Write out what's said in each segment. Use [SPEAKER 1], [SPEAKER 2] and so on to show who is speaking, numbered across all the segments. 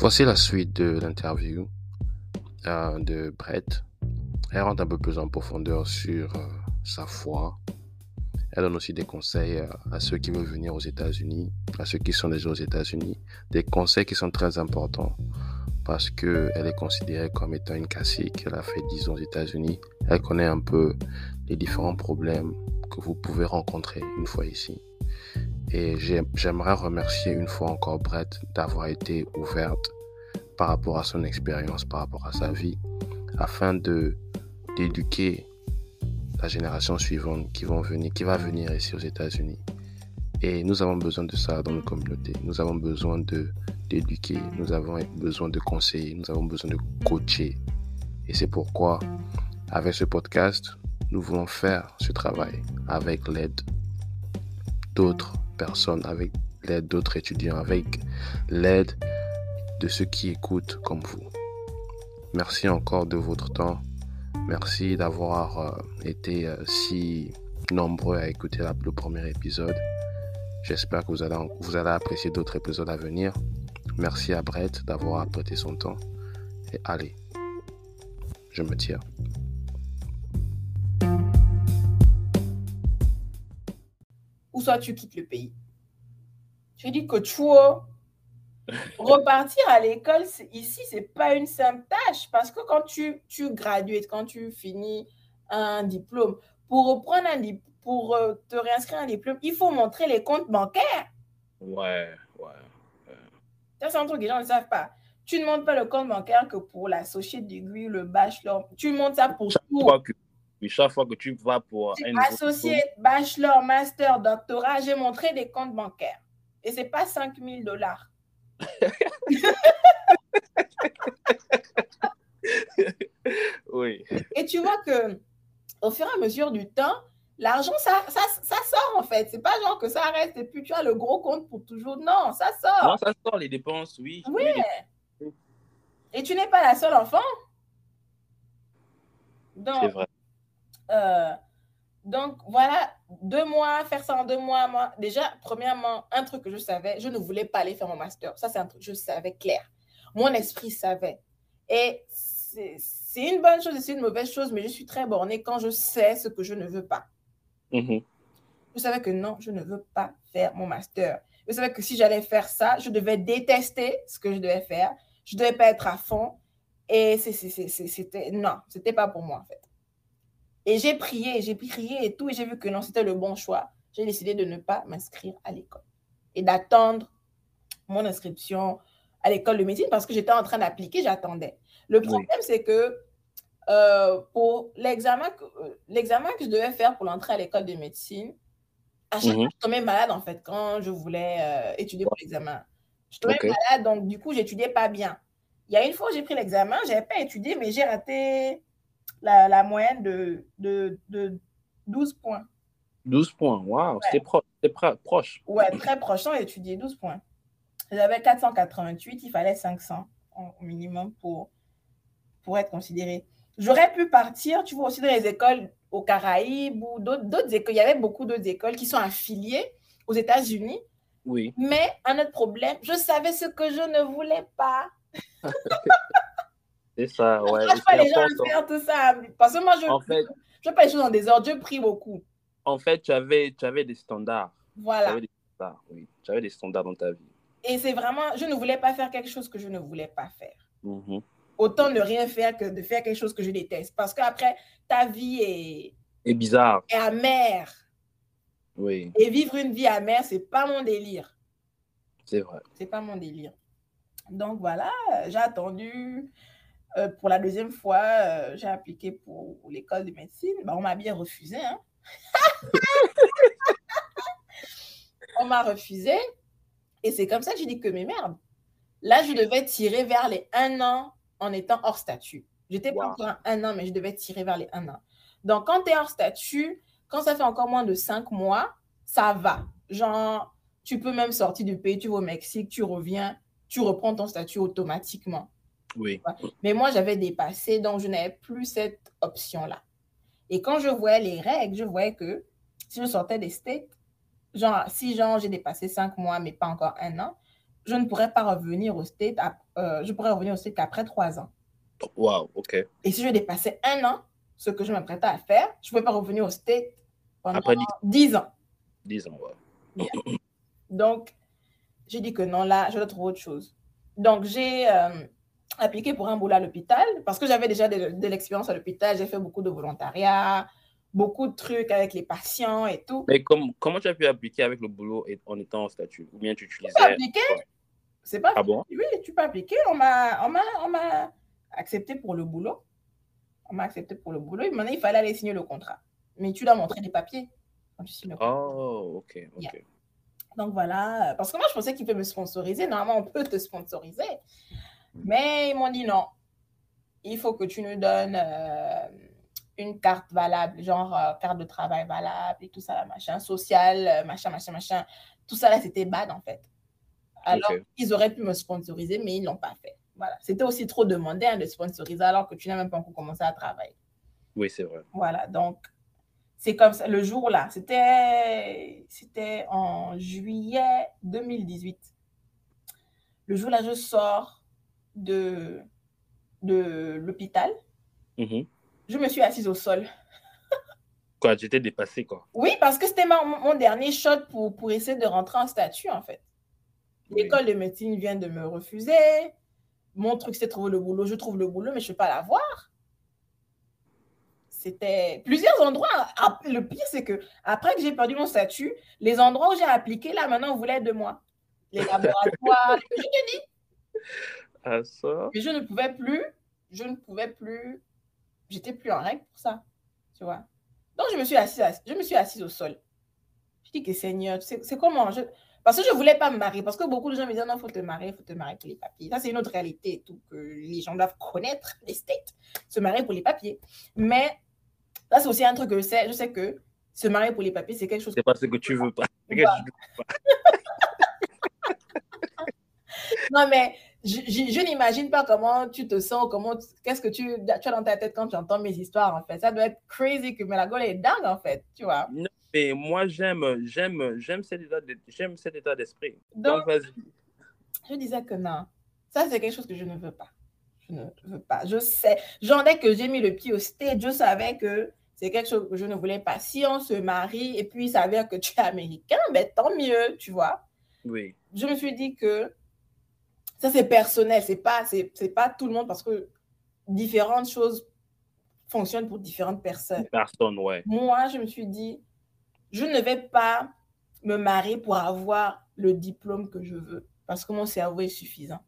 [SPEAKER 1] Voici la suite de l'interview euh, de Brett. Elle rentre un peu plus en profondeur sur euh, sa foi. Elle donne aussi des conseils euh, à ceux qui veulent venir aux États-Unis, à ceux qui sont déjà aux États-Unis. Des conseils qui sont très importants parce qu'elle est considérée comme étant une cacique. Elle a fait 10 ans aux États-Unis. Elle connaît un peu les différents problèmes que vous pouvez rencontrer une fois ici. Et j'aimerais remercier une fois encore Brett d'avoir été ouverte par rapport à son expérience, par rapport à sa vie, afin de d'éduquer la génération suivante qui, va venir ici aux États-Unis. Et nous avons besoin de ça dans nos communautés. Nous avons besoin de d'éduquer, nous avons besoin de conseiller, nous avons besoin de coacher. Et c'est pourquoi, avec ce podcast, nous voulons faire ce travail avec l'aide d'autres personnes, avec l'aide d'autres étudiants, avec l'aide de ceux qui écoutent comme vous. Merci encore de votre temps. Merci d'avoir euh, été euh, si nombreux à écouter le premier épisode. J'espère que vous allez, vous apprécier d'autres épisodes à venir. Merci à Brett d'avoir prêté son temps. Et allez, je me tire.
[SPEAKER 2] Ou soit tu quittes le pays? Je dis que tu repartir à l'école ici, c'est pas une simple tâche parce que quand tu, tu gradues, quand tu finis un diplôme, pour reprendre un pour euh, te réinscrire un diplôme, il faut montrer les comptes bancaires.
[SPEAKER 3] Ouais, ouais.
[SPEAKER 2] Ça, c'est un truc que les gens ne savent pas. Tu ne montes pas le compte bancaire que pour l'associé degree, le bachelor. Tu montes ça pour
[SPEAKER 3] chaque
[SPEAKER 2] tout.
[SPEAKER 3] Fois que, chaque fois que tu vas pour
[SPEAKER 2] un associé, bachelor, master, doctorat, j'ai montré des comptes bancaires. Et ce n'est pas 5 000 dollars.
[SPEAKER 3] oui.
[SPEAKER 2] Et tu vois que au fur et à mesure du temps, l'argent, ça, ça, ça, sort en fait. C'est pas genre que ça reste et puis tu as le gros compte pour toujours. Non, ça sort.
[SPEAKER 3] Non, ça sort les dépenses, oui.
[SPEAKER 2] Oui. Et tu n'es pas la seule enfant.
[SPEAKER 3] C'est vrai.
[SPEAKER 2] Euh, donc voilà, deux mois, faire ça en deux mois. Moi, déjà, premièrement, un truc que je savais, je ne voulais pas aller faire mon master. Ça, c'est un truc que je savais clair. Mon esprit savait. Et c'est une bonne chose et c'est une mauvaise chose, mais je suis très bornée quand je sais ce que je ne veux pas.
[SPEAKER 3] Mm-hmm.
[SPEAKER 2] Je savais que non, je ne veux pas faire mon master. Je savais que si j'allais faire ça, je devais détester ce que je devais faire. Je ne devais pas être à fond. Et c'était, non, c'était pas pour moi, en fait. Et j'ai prié, j'ai prié et tout, et j'ai vu que non, c'était le bon choix. J'ai décidé de ne pas m'inscrire à l'école et d'attendre mon inscription à l'école de médecine parce que j'étais en train d'appliquer, j'attendais. Le problème, c'est que euh, pour l'examen que, euh, l'examen que je devais faire pour l'entrée à l'école de médecine, à chaque fois, mhm. je tombais malade en fait quand je voulais euh, étudier pour l'examen. Je tombais malade, donc du coup, j'étudiais pas bien. Il y a une fois, j'ai pris l'examen, je n'avais pas étudié, mais j'ai raté la, la moyenne de, de, de, 12 points.
[SPEAKER 3] 12 points, waouh, c'était proche.
[SPEAKER 2] Ouais, très proche, sans étudier, 12 points. J'avais 488, il fallait 500 au minimum pour, pour être considéré. J'aurais pu partir, tu vois, aussi dans les écoles aux Caraïbes ou d'autres écoles. Il y avait beaucoup d'autres écoles qui sont affiliées aux États-Unis.
[SPEAKER 3] Oui.
[SPEAKER 2] Mais un autre problème, je savais ce que je ne voulais pas.
[SPEAKER 3] C'est ça, ouais.
[SPEAKER 2] Je pas les gens à faire tout ça. Parce que moi, je ne fait, fais pas les choses en désordre. Je prie beaucoup.
[SPEAKER 3] En fait, tu avais, tu avais des standards.
[SPEAKER 2] Voilà.
[SPEAKER 3] Tu avais des standards, oui. Tu avais des standards dans ta vie.
[SPEAKER 2] Et c'est vraiment, je ne voulais pas faire quelque chose que je ne voulais pas faire.
[SPEAKER 3] Mm-hmm.
[SPEAKER 2] Autant ne rien faire que de faire quelque chose que je déteste. Parce qu'après, ta vie est...
[SPEAKER 3] Est bizarre.
[SPEAKER 2] Est amère.
[SPEAKER 3] Oui.
[SPEAKER 2] Et vivre une vie amère, c'est pas mon délire.
[SPEAKER 3] C'est vrai.
[SPEAKER 2] C'est pas mon délire. Donc voilà, j'ai attendu. Euh, pour la deuxième fois, euh, j'ai appliqué pour l'école de médecine. Bah, on m'a bien refusé. Hein? on m'a refusé. Et c'est comme ça que j'ai dit que, mes merde, là, je devais tirer vers les un an en étant hors statut. J'étais pas encore un an, mais je devais tirer vers les un an. Donc, quand tu es hors statut, quand ça fait encore moins de cinq mois, ça va. Genre, tu peux même sortir du pays, tu vas au Mexique, tu reviens, tu reprends ton statut automatiquement.
[SPEAKER 3] Oui.
[SPEAKER 2] Mais moi, j'avais dépassé, donc je n'avais plus cette option-là. Et quand je voyais les règles, je voyais que si je sortais des States, genre, si genre j'ai dépassé cinq mois, mais pas encore un an, je ne pourrais pas revenir au state, euh, je pourrais revenir au state qu'après trois ans.
[SPEAKER 3] Wow, ok.
[SPEAKER 2] Et si je dépassais un an, ce que je m'apprêtais à faire, je ne pouvais pas revenir au state pendant
[SPEAKER 3] Après
[SPEAKER 2] dix ans.
[SPEAKER 3] 10 ans.
[SPEAKER 2] Yeah. Donc, j'ai dit que non, là, je dois trouver autre chose. Donc, j'ai euh, appliqué pour un boulot à l'hôpital parce que j'avais déjà de, de l'expérience à l'hôpital. J'ai fait beaucoup de volontariat, beaucoup de trucs avec les patients et tout.
[SPEAKER 3] Mais comme, comment tu as pu appliquer avec le boulot et- en étant en statut? Ou bien tu
[SPEAKER 2] Tu
[SPEAKER 3] utilisais.
[SPEAKER 2] peux appliquer. C'est pas
[SPEAKER 3] Ah bon?
[SPEAKER 2] Oui, tu peux appliquer. On m'a, on accepté pour le boulot. On m'a accepté pour le boulot. Et maintenant, il fallait aller signer le contrat. Mais tu dois montrer des papiers quand tu signes le contrat.
[SPEAKER 3] Oh, ok, ok.
[SPEAKER 2] Yeah. Donc voilà. Parce que moi, je pensais qu'il peut me sponsoriser. Normalement, on peut te sponsoriser. Mais ils m'ont dit non. Il faut que tu nous donnes euh, une carte valable, genre euh, carte de travail valable et tout ça, là, machin, social, euh, machin, machin, machin. Tout ça, là, c'était bad, en fait. Alors, ils auraient pu me sponsoriser, mais ils ne l'ont pas fait. Voilà. C'était aussi trop demandé hein, de sponsoriser alors que tu n'as même pas encore commencé à travailler.
[SPEAKER 3] Oui, c'est vrai.
[SPEAKER 2] Voilà, donc c'est comme ça. Le jour-là, c'était c'était en juillet 2018. Le jour-là, je sors de, de l'hôpital.
[SPEAKER 3] Mhm.
[SPEAKER 2] Je me suis assise au sol.
[SPEAKER 3] Quoi, tu étais dépassé, quoi?
[SPEAKER 2] Oui, parce que c'était mon dernier shot pour, pour essayer de rentrer en statut, en fait.
[SPEAKER 3] Oui.
[SPEAKER 2] L'école de médecine vient de me refuser. Mon truc, c'est trouver le boulot. Je trouve le boulot, mais je ne peux pas l'avoir. C'était plusieurs endroits. Le pire, c'est que après que j'ai perdu mon statut, les endroits où j'ai appliqué, là, maintenant, on voulait de moi. Les laboratoires. je te dis,
[SPEAKER 3] Ça
[SPEAKER 2] mais je ne pouvais plus. Je ne pouvais plus. J'étais plus en règle pour ça. Tu vois. Donc, je me suis assise, je me suis assise au sol. Je dis que Seigneur, c'est comment je... Parce que je ne voulais pas me marier. Parce que beaucoup de gens me disaient non, il faut te marier, il faut te marier pour les papiers. Ça, c'est une autre réalité et tout, que les gens doivent connaître, les states, se marier pour les papiers. Mais ça, c'est aussi un truc que je sais. Je sais que se marier pour les papiers, c'est quelque chose
[SPEAKER 3] c'est pas ce que tu veux pas.
[SPEAKER 2] Non, mais je, je- je n'imagine pas comment tu te sens, comment, qu'est-ce que tu, tu as dans ta tête quand tu entends mes histoires, en fait. Ça doit être crazy que gueule est dingue, en fait, tu vois.
[SPEAKER 3] Non, mais moi, j'aime, j'aime, j'aime cet état, de- j'aime cet état d'esprit.
[SPEAKER 2] Donc,
[SPEAKER 3] Donc,
[SPEAKER 2] je disais que non, ça, c'est quelque chose que je ne veux pas. Je ne veux pas. Je sais, j'en ai que j'ai mis le pied au stage, je savais que c'est quelque chose que je ne voulais pas. Si on se marie et puis il s'avère que tu es américain, ben tant mieux, tu vois.
[SPEAKER 3] Oui.
[SPEAKER 2] je me suis dit que ça c'est personnel, c'est pas c'est pas tout le monde parce que différentes choses fonctionnent pour différentes personnes.
[SPEAKER 3] Personne, ouais.
[SPEAKER 2] Moi, je me suis dit je ne vais pas me marier pour avoir le diplôme que je veux parce que mon cerveau est suffisant.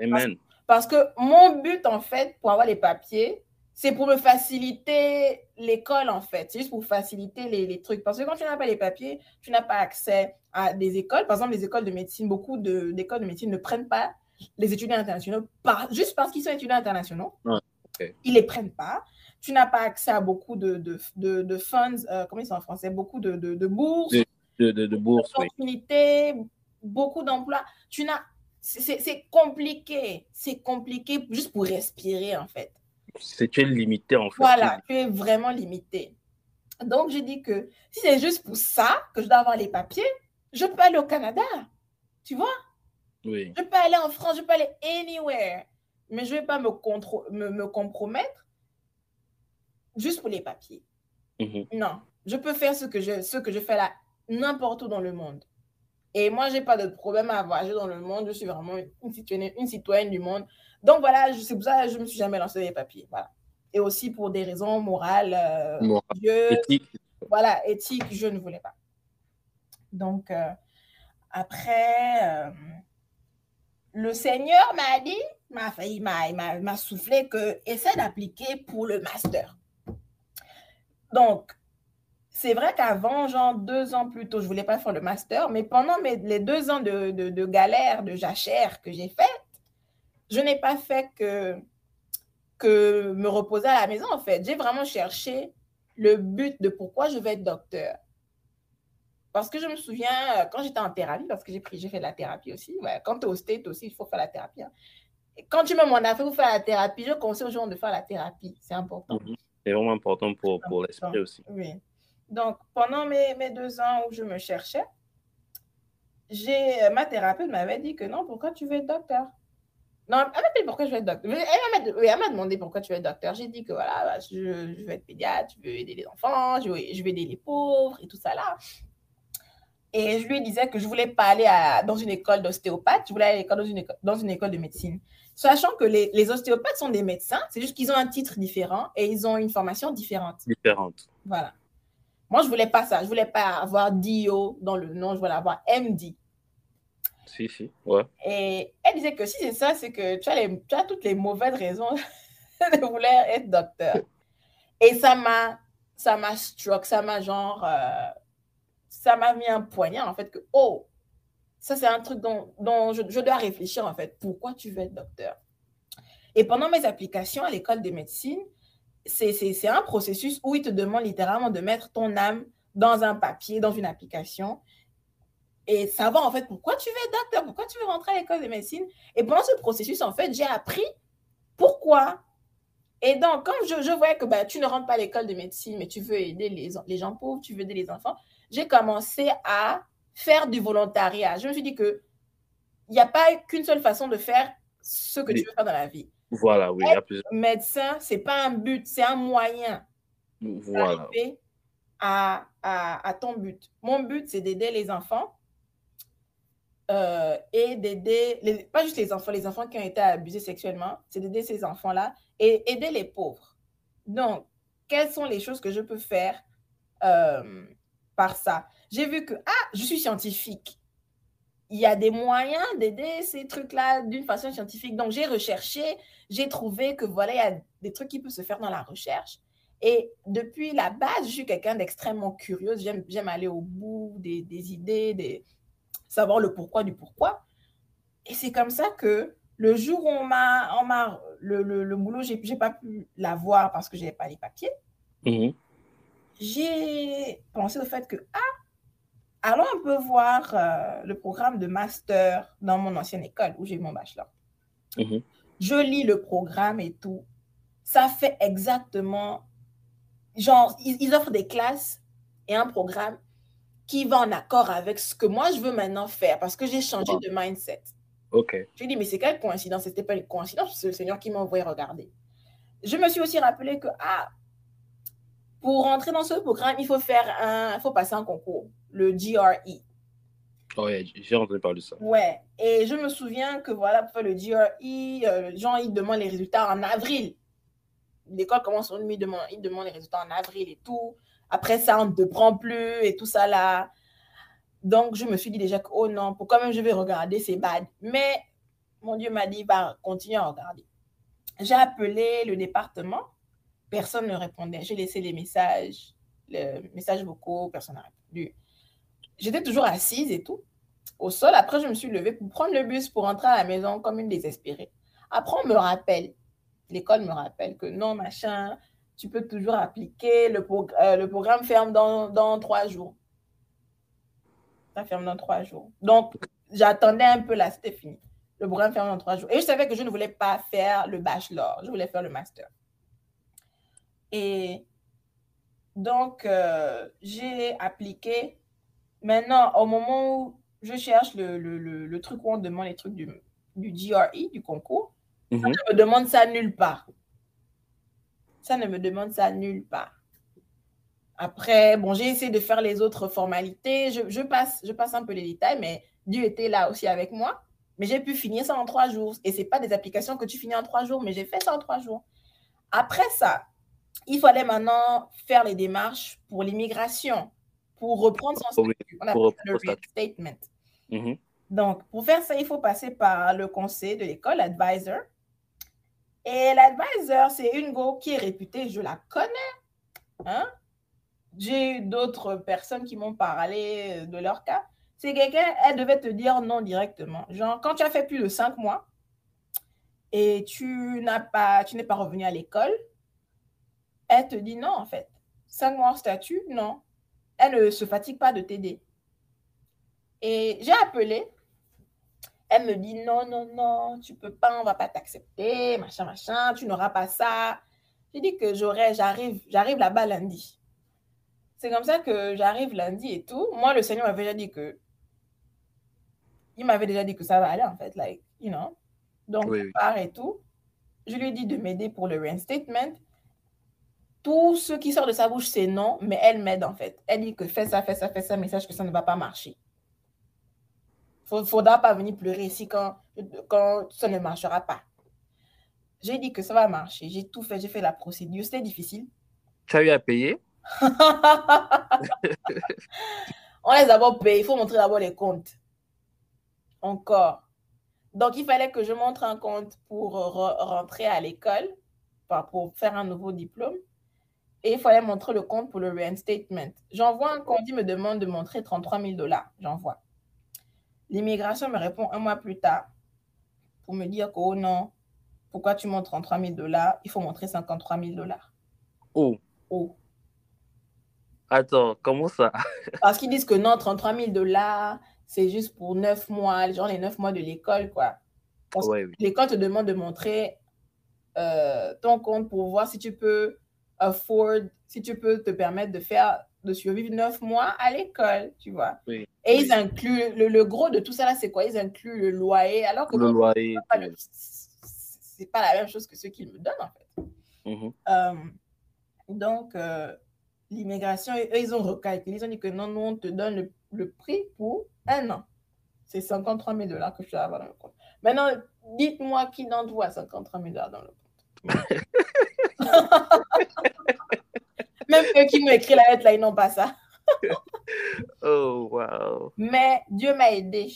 [SPEAKER 3] Amen.
[SPEAKER 2] Parce que mon but en fait pour avoir les papiers, c'est pour me faciliter l'école en fait. C'est juste pour faciliter les, les trucs. Parce que quand tu n'as pas les papiers, tu n'as pas accès à des écoles. Par exemple, les écoles de médecine, beaucoup de- d'écoles de, médecine ne prennent pas les étudiants internationaux par- juste parce qu'ils sont étudiants internationaux.
[SPEAKER 3] Ouais.
[SPEAKER 2] Ils ne les prennent pas. Tu n'as pas accès à beaucoup de, de, de, de funds, euh, comment ils sont en français, beaucoup de, bourses
[SPEAKER 3] De- De, de, de bourse, oui.
[SPEAKER 2] opportunités, beaucoup d'emplois. Tu n'as, c'est compliqué, c'est compliqué juste pour respirer en fait.
[SPEAKER 3] C'est tu es limité, en fait.
[SPEAKER 2] Voilà, tu es vraiment limité. Donc j'ai dit que si c'est juste pour ça que je dois avoir les papiers, je peux aller au Canada, tu vois?
[SPEAKER 3] Oui.
[SPEAKER 2] Je peux aller en France, je peux aller anywhere, mais je ne vais pas me, me, me compromettre juste pour les papiers.
[SPEAKER 3] Mhm.
[SPEAKER 2] Non, je peux faire ce que je, ce que je fais là n'importe où dans le monde. Et moi, je n'ai pas de problème à voyager dans le monde. Je suis vraiment une citoyenne, une citoyenne du monde. Donc voilà, c'est pour ça que je ne me suis jamais lancée les papiers. Voilà. Et aussi pour des raisons morales, euh,
[SPEAKER 3] Morale.
[SPEAKER 2] Dieu,
[SPEAKER 3] Éthique.
[SPEAKER 2] voilà, éthique, je ne voulais pas. Donc, euh, après, euh, le Seigneur m'a dit, m'a failli, m'a, m'a, m'a soufflé que essaie d'appliquer pour le master. Donc, c'est vrai qu'avant, genre deux ans plus tôt, je ne voulais pas faire le master, mais pendant mes, les deux ans de, de, de galère, de jachère que j'ai faite, je n'ai pas fait que, que me reposer à la maison, en fait. J'ai vraiment cherché le but de pourquoi je vais être docteur. Parce que je me souviens, euh, quand j'étais en thérapie, parce que j'ai pris, j'ai fait de la thérapie aussi, ouais, quand tu es au state aussi, il faut faire la thérapie. hein. Et Quand tu me m'en as fait pour faire la thérapie, je conseille aux gens de faire la thérapie, c'est important.
[SPEAKER 3] Mhm. C'est vraiment important pour, pour l'esprit aussi.
[SPEAKER 2] Oui. Donc, pendant mes, mes deux ans où je me cherchais, j'ai, ma thérapeute m'avait dit que non, pourquoi tu veux être docteur? Non, elle m'a dit pourquoi je veux être docteur. Elle m'a, demandé pourquoi tu veux être docteur. J'ai dit que voilà, bah, je, je, veux être pédiatre, je veux aider les enfants, je veux, je veux aider les pauvres et tout ça là. Et je lui disais que je voulais pas aller à, dans une école d'ostéopathe, je voulais aller dans une, école, dans une école de médecine. Sachant que les, les ostéopathes sont des médecins, c'est juste qu'ils ont un titre différent et ils ont une formation différente.
[SPEAKER 3] Différente.
[SPEAKER 2] Voilà. Moi, je voulais pas ça. Je voulais pas avoir DO dans le nom, je voulais avoir MD.
[SPEAKER 3] Si, si.
[SPEAKER 2] Et elle disait que si c'est ça, c'est que tu as, toutes les mauvaises raisons de vouloir être docteur. Et ça m'a, ça m'a struck, ça m'a genre, euh, ça m'a mis un poignard en fait que, oh, ça c'est un truc dont, dont je, je, dois réfléchir en fait. Pourquoi tu veux être docteur? Et pendant mes applications à l'école de médecine, c'est un processus où il te demande littéralement de mettre ton âme dans un papier, dans une application, et savoir en fait pourquoi tu veux être docteur, pourquoi tu veux rentrer à l'école de médecine? Et pendant ce processus, en fait, j'ai appris pourquoi. Et donc, comme je, je voyais que bah, tu ne rentres pas à l'école de médecine, mais tu veux aider les, les gens pauvres, tu veux aider les enfants, j'ai commencé à faire du volontariat. Je me suis dit que il n'y a pas qu'une seule façon de faire ce que tu veux faire dans la vie.
[SPEAKER 3] Voilà, oui.
[SPEAKER 2] Être médecin, ce n'est pas un but, c'est un moyen
[SPEAKER 3] voilà.
[SPEAKER 2] à, à, à, ton but. Mon but, c'est d'aider les enfants euh, et d'aider, pas juste les enfants, les enfants qui ont été abusés sexuellement, c'est d'aider ces enfants-là et aider les pauvres. Donc, quelles sont les choses que je peux faire euh, par ça? J'ai vu que, ah, je suis scientifique il y a des moyens d'aider ces trucs-là d'une façon scientifique. Donc, j'ai recherché, j'ai trouvé que voilà, il y a des trucs qui peuvent se faire dans la recherche. Et depuis la base, je suis quelqu'un d'extrêmement curieux. J'aime aller au bout des, des idées, des, savoir le pourquoi du pourquoi. Et c'est comme ça que le jour où on m'a, le, le, le, boulot, j'ai, j'ai pas pu l'avoir parce que je n'avais pas les papiers.
[SPEAKER 3] Mmh.
[SPEAKER 2] J'ai pensé au fait que, ah, allons un peu voir euh, le programme de master dans mon ancienne école où j'ai eu mon bachelor.
[SPEAKER 3] Mmh.
[SPEAKER 2] Je lis le programme et tout. Ça fait exactement, genre, ils, ils, offrent des classes et un programme qui va en accord avec ce que moi je veux maintenant faire parce que j'ai changé de mindset.
[SPEAKER 3] Ok.
[SPEAKER 2] Je dis, mais c'est quelle coïncidence? C'était pas une coïncidence, c'est le Seigneur qui m'a envoyé regarder. Je me suis aussi rappelé que, ah, pour rentrer dans ce programme, il faut faire un, il faut passer un concours le GRE.
[SPEAKER 3] Oh, ouais, j'ai entendu parler de ça.
[SPEAKER 2] Ouais, et je me souviens que voilà, pour faire le GRE, euh, les gens, ils demandent les résultats en avril. L'école commence en demandent, ils demandent les résultats en avril et tout. Après ça, on ne te prend plus et tout ça là. Donc, je me suis dit déjà que, oh non, pourquoi même je vais regarder, c'est bad. Mais mon Dieu m'a dit, va continuer à regarder. J'ai appelé le département, personne ne répondait. J'ai laissé les messages, les messages vocaux, personne n'a répondu j'étais toujours assise et tout, au sol. Après, je me suis levée pour prendre le bus pour rentrer à la maison comme une désespérée. Après, on me rappelle, l'école me rappelle que non, machin, tu peux toujours appliquer, le, progr euh, le programme ferme dans, dans, trois jours. Ça ferme dans trois jours. Donc, j'attendais un peu là, c'était fini. Le programme ferme dans trois jours. Et je savais que je ne voulais pas faire le bachelor, je voulais faire le master. Et donc, euh, j'ai appliqué Maintenant, au moment où je cherche le, le, le, le, truc où on demande les trucs du, du GRE, du concours, mm -hmm. ne me demande ça nulle part. Ça ne me demande ça nulle part. Après, bon, j'ai essayé de faire les autres formalités. Je, je, passe, je passe un peu les détails, mais Dieu était là aussi avec moi. Mais j'ai pu finir ça en trois jours. Et ce n'est pas des applications que tu finis en trois jours, mais j'ai fait ça en trois jours. Après ça, il fallait maintenant faire les démarches pour l'immigration pour reprendre son statut. On appelle le restatement.
[SPEAKER 3] Mm -hmm.
[SPEAKER 2] Donc, pour faire ça, il faut passer par le conseil de l'école, l'advisor. Et l'advisor, c'est une go qui est réputée, je la connais. Hein? J'ai eu d'autres personnes qui m'ont parlé de leur cas. C'est quelqu'un, elle devait te dire non directement. Genre, quand tu as fait plus de cinq mois et tu n'as pas, tu n'es pas revenu à l'école, elle te dit non, en fait. Cinq mois en statut, non elle ne se fatigue pas de t'aider. Et j'ai appelé. Elle me dit non, non, non, tu peux pas, on va pas t'accepter, machin, machin, tu n'auras pas ça. J'ai dit que j'aurais, j'arrive, j'arrive là-bas lundi. C'est comme ça que j'arrive lundi et tout. Moi, le Seigneur m'avait déjà dit que il m'avait déjà dit que ça va aller, en fait, like, you know. Donc,
[SPEAKER 3] Oui, oui.
[SPEAKER 2] part et tout. Je lui ai dit de m'aider pour le reinstatement. Tout ce qui sort de sa bouche, c'est non, mais elle m'aide, en fait. Elle dit que fais ça, fais ça, fais ça, mais sache que ça ne va pas marcher. Il ne faudra pas venir pleurer ici quand, quand ça ne marchera pas. J'ai dit que ça va marcher. J'ai tout fait, j'ai fait la procédure. C'était difficile.
[SPEAKER 3] Tu as eu à payer?
[SPEAKER 2] On les a d'abord payés. Il faut montrer d'abord les comptes. Encore. Donc, il fallait que je montre un compte pour re- rentrer à l'école, pour faire un nouveau diplôme. Et il fallait montrer le compte pour le reinstatement. J'envoie un compte, il me demande de montrer 33 000 dollars. J'envoie. L'immigration me répond un mois plus tard pour me dire que, oh non, pourquoi tu montres 33 000 dollars? Il faut montrer 53 000 dollars.
[SPEAKER 3] Oh,
[SPEAKER 2] Oh.
[SPEAKER 3] attends, comment ça?
[SPEAKER 2] Parce qu'ils disent que non, 33 000 dollars, c'est juste pour 9 mois, genre les 9 mois de l'école, quoi.
[SPEAKER 3] Ouais, oui.
[SPEAKER 2] L'école te demande de montrer euh, ton compte pour voir si tu peux afford, si tu peux te permettre de faire, de survivre 9 mois à l'école, tu vois.
[SPEAKER 3] Oui.
[SPEAKER 2] Et
[SPEAKER 3] Oui.
[SPEAKER 2] ils incluent, le, le gros de tout ça là, c'est quoi? Ils incluent le loyer, alors que
[SPEAKER 3] Le loyer.
[SPEAKER 2] c'est pas le- c'est pas la même chose que ce qu'ils me donnent, en fait.
[SPEAKER 3] Mhm.
[SPEAKER 2] Euh, donc, euh, l'immigration, eux, ils ont recalculé. Ils ont dit que non, nous, on te donne le, le prix pour un an. C'est 53 000 dollars que je dois avoir dans le compte. Maintenant, dites-moi qui d'entre vous a 53 000 dollars dans le compte. Même eux qui m'ont écrit la lettre, là, ils n'ont pas ça.
[SPEAKER 3] Oh, wow.
[SPEAKER 2] Mais Dieu m'a aidé.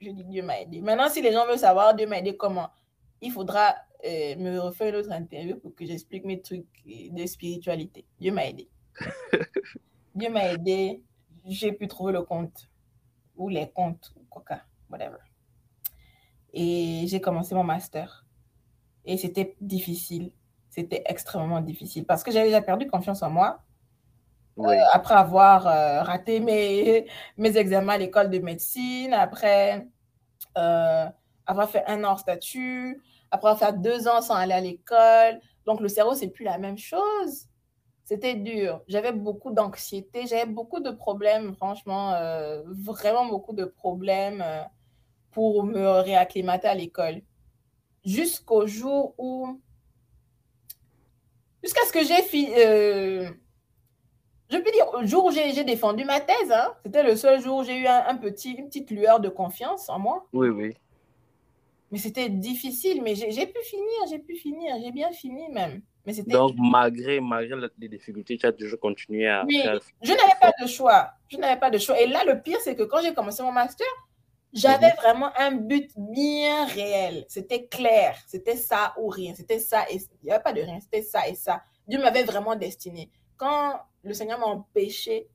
[SPEAKER 2] Je dis Dieu m'a aidé. Maintenant, si les gens veulent savoir Dieu m'a aidé comment, il faudra euh, me refaire une autre interview pour que j'explique mes trucs de spiritualité. Dieu m'a aidé. Dieu m'a aidé. J'ai pu trouver le compte ou les comptes, ou quoi que, whatever. Et j'ai commencé mon master. Et c'était difficile. C'était extrêmement difficile parce que j'avais déjà perdu confiance en moi
[SPEAKER 3] Oui.
[SPEAKER 2] après avoir euh, raté mes, mes examens à l'école de médecine, après euh, avoir fait un an hors statut, après avoir fait deux ans sans aller à l'école. Donc, le cerveau, c'est plus la même chose. C'était dur. J'avais beaucoup d'anxiété, j'avais beaucoup de problèmes, franchement, euh, vraiment beaucoup de problèmes euh, pour me réacclimater à l'école. Jusqu'au jour où, jusqu'à ce que j'ai fini, euh, je peux dire, le jour où j'ai défendu ma thèse, hein, c'était le seul jour où j'ai eu un, un petit, une petite lueur de confiance en moi.
[SPEAKER 3] Oui, oui.
[SPEAKER 2] Mais c'était difficile, mais j'ai pu finir, j'ai pu finir, j'ai bien fini même. Mais
[SPEAKER 3] Donc, malgré, malgré les difficultés, tu as toujours continué à
[SPEAKER 2] Oui,
[SPEAKER 3] faire.
[SPEAKER 2] je n'avais pas de choix. Je n'avais pas de choix. Et là, le pire, c'est que quand j'ai commencé mon master, j'avais vraiment un but bien réel. C'était clair. C'était ça ou rien. C'était ça et il n'y avait pas de rien. C'était ça et ça. Dieu m'avait vraiment destiné. Quand le Seigneur m'a empêché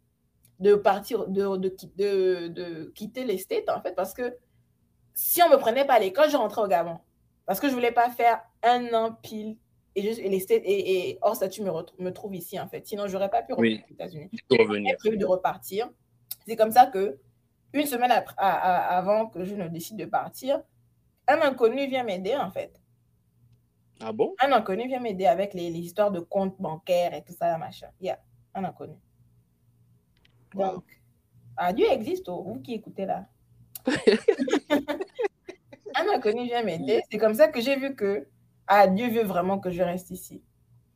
[SPEAKER 2] de partir, de, de, qui- de, de quitter les States, en fait, parce que si on ne me prenait pas à l'école, je rentrais au Gabon. Parce que je ne voulais pas faire un an pile et, je, et les States, et, et hors statut me, me trouve ici, en fait. Sinon, je n'aurais pas pu
[SPEAKER 3] Oui.
[SPEAKER 2] revenir aux États-Unis j'avais prévu de repartir. C'est comme ça que, une semaine après- à- à- avant que je ne décide de partir, un inconnu vient m'aider, en fait.
[SPEAKER 3] Ah bon?
[SPEAKER 2] Un inconnu vient m'aider avec les, les histoires de comptes bancaires et tout ça, machin. Il y a un inconnu.
[SPEAKER 3] Wow.
[SPEAKER 2] Donc, ah, Dieu existe, oh, vous qui écoutez là. un inconnu vient m'aider. C'est comme ça que j'ai vu que ah, Dieu veut vraiment que je reste ici.